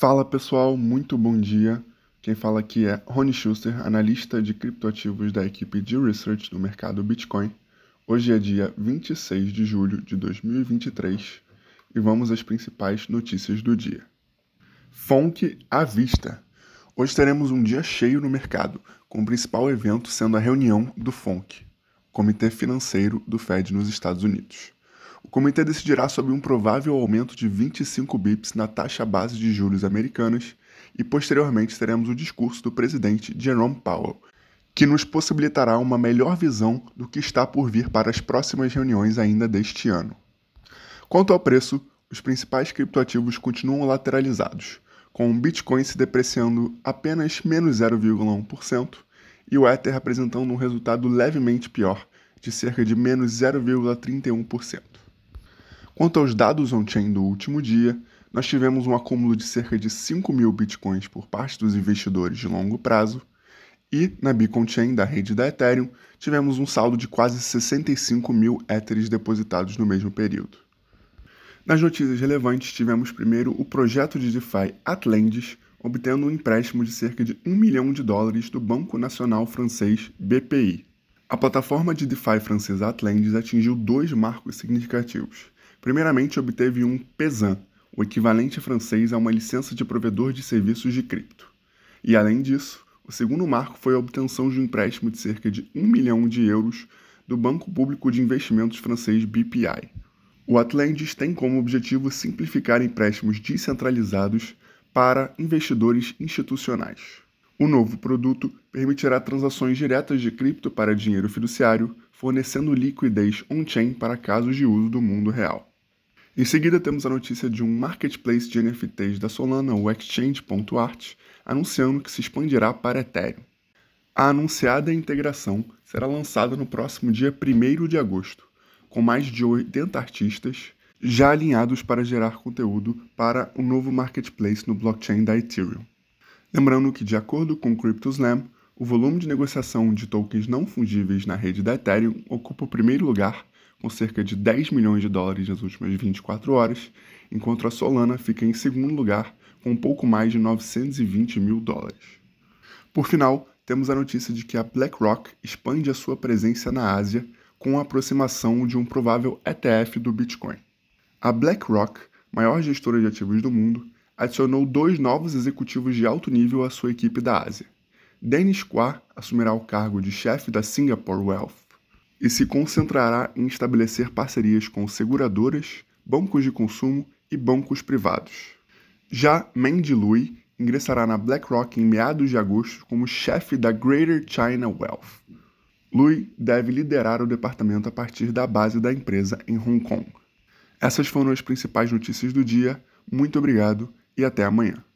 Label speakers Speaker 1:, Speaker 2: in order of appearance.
Speaker 1: Fala pessoal, muito bom dia. Quem fala aqui é Rony Schuster, analista de criptoativos da equipe de research do mercado Bitcoin. Hoje é dia 26 de julho de 2023 e vamos às principais notícias do dia. FONC à vista. Hoje teremos um dia cheio no mercado, com o principal evento sendo a reunião do FONC, Comitê Financeiro do Fed nos Estados Unidos. O comitê decidirá sobre um provável aumento de 25 bips na taxa base de juros americanas e posteriormente teremos o discurso do presidente Jerome Powell, que nos possibilitará uma melhor visão do que está por vir para as próximas reuniões ainda deste ano. Quanto ao preço, os principais criptoativos continuam lateralizados, com o Bitcoin se depreciando apenas menos 0,1% e o Ether apresentando um resultado levemente pior, de cerca de menos 0,31%. Quanto aos dados on-chain do último dia, nós tivemos um acúmulo de cerca de 5 mil bitcoins por parte dos investidores de longo prazo, e na Beacon Chain da rede da Ethereum, tivemos um saldo de quase 65 mil Ethers depositados no mesmo período. Nas notícias relevantes, tivemos primeiro o projeto de DeFi Atlantis, obtendo um empréstimo de cerca de 1 milhão de dólares do Banco Nacional Francês BPI. A plataforma de DeFi francesa Atlantis atingiu dois marcos significativos. Primeiramente, obteve um PESAN, o equivalente francês a uma licença de provedor de serviços de cripto. E além disso, o segundo marco foi a obtenção de um empréstimo de cerca de 1 milhão de euros do Banco Público de Investimentos francês BPI. O Atlantis tem como objetivo simplificar empréstimos descentralizados para investidores institucionais. O novo produto permitirá transações diretas de cripto para dinheiro fiduciário, fornecendo liquidez on-chain para casos de uso do mundo real. Em seguida, temos a notícia de um marketplace de NFTs da Solana, o Exchange.art, anunciando que se expandirá para Ethereum. A anunciada integração será lançada no próximo dia 1 de agosto, com mais de 80 artistas já alinhados para gerar conteúdo para o novo marketplace no blockchain da Ethereum. Lembrando que, de acordo com o CryptoSlam, o volume de negociação de tokens não fungíveis na rede da Ethereum ocupa o primeiro lugar com cerca de 10 milhões de dólares nas últimas 24 horas, enquanto a Solana fica em segundo lugar com um pouco mais de 920 mil dólares. Por final, temos a notícia de que a BlackRock expande a sua presença na Ásia com a aproximação de um provável ETF do Bitcoin. A BlackRock, maior gestora de ativos do mundo, adicionou dois novos executivos de alto nível à sua equipe da Ásia. Dennis Kwa assumirá o cargo de chefe da Singapore Wealth e se concentrará em estabelecer parcerias com seguradoras, bancos de consumo e bancos privados. Já Mandy Lui ingressará na BlackRock em meados de agosto como chefe da Greater China Wealth. Lui deve liderar o departamento a partir da base da empresa em Hong Kong. Essas foram as principais notícias do dia. Muito obrigado e até amanhã.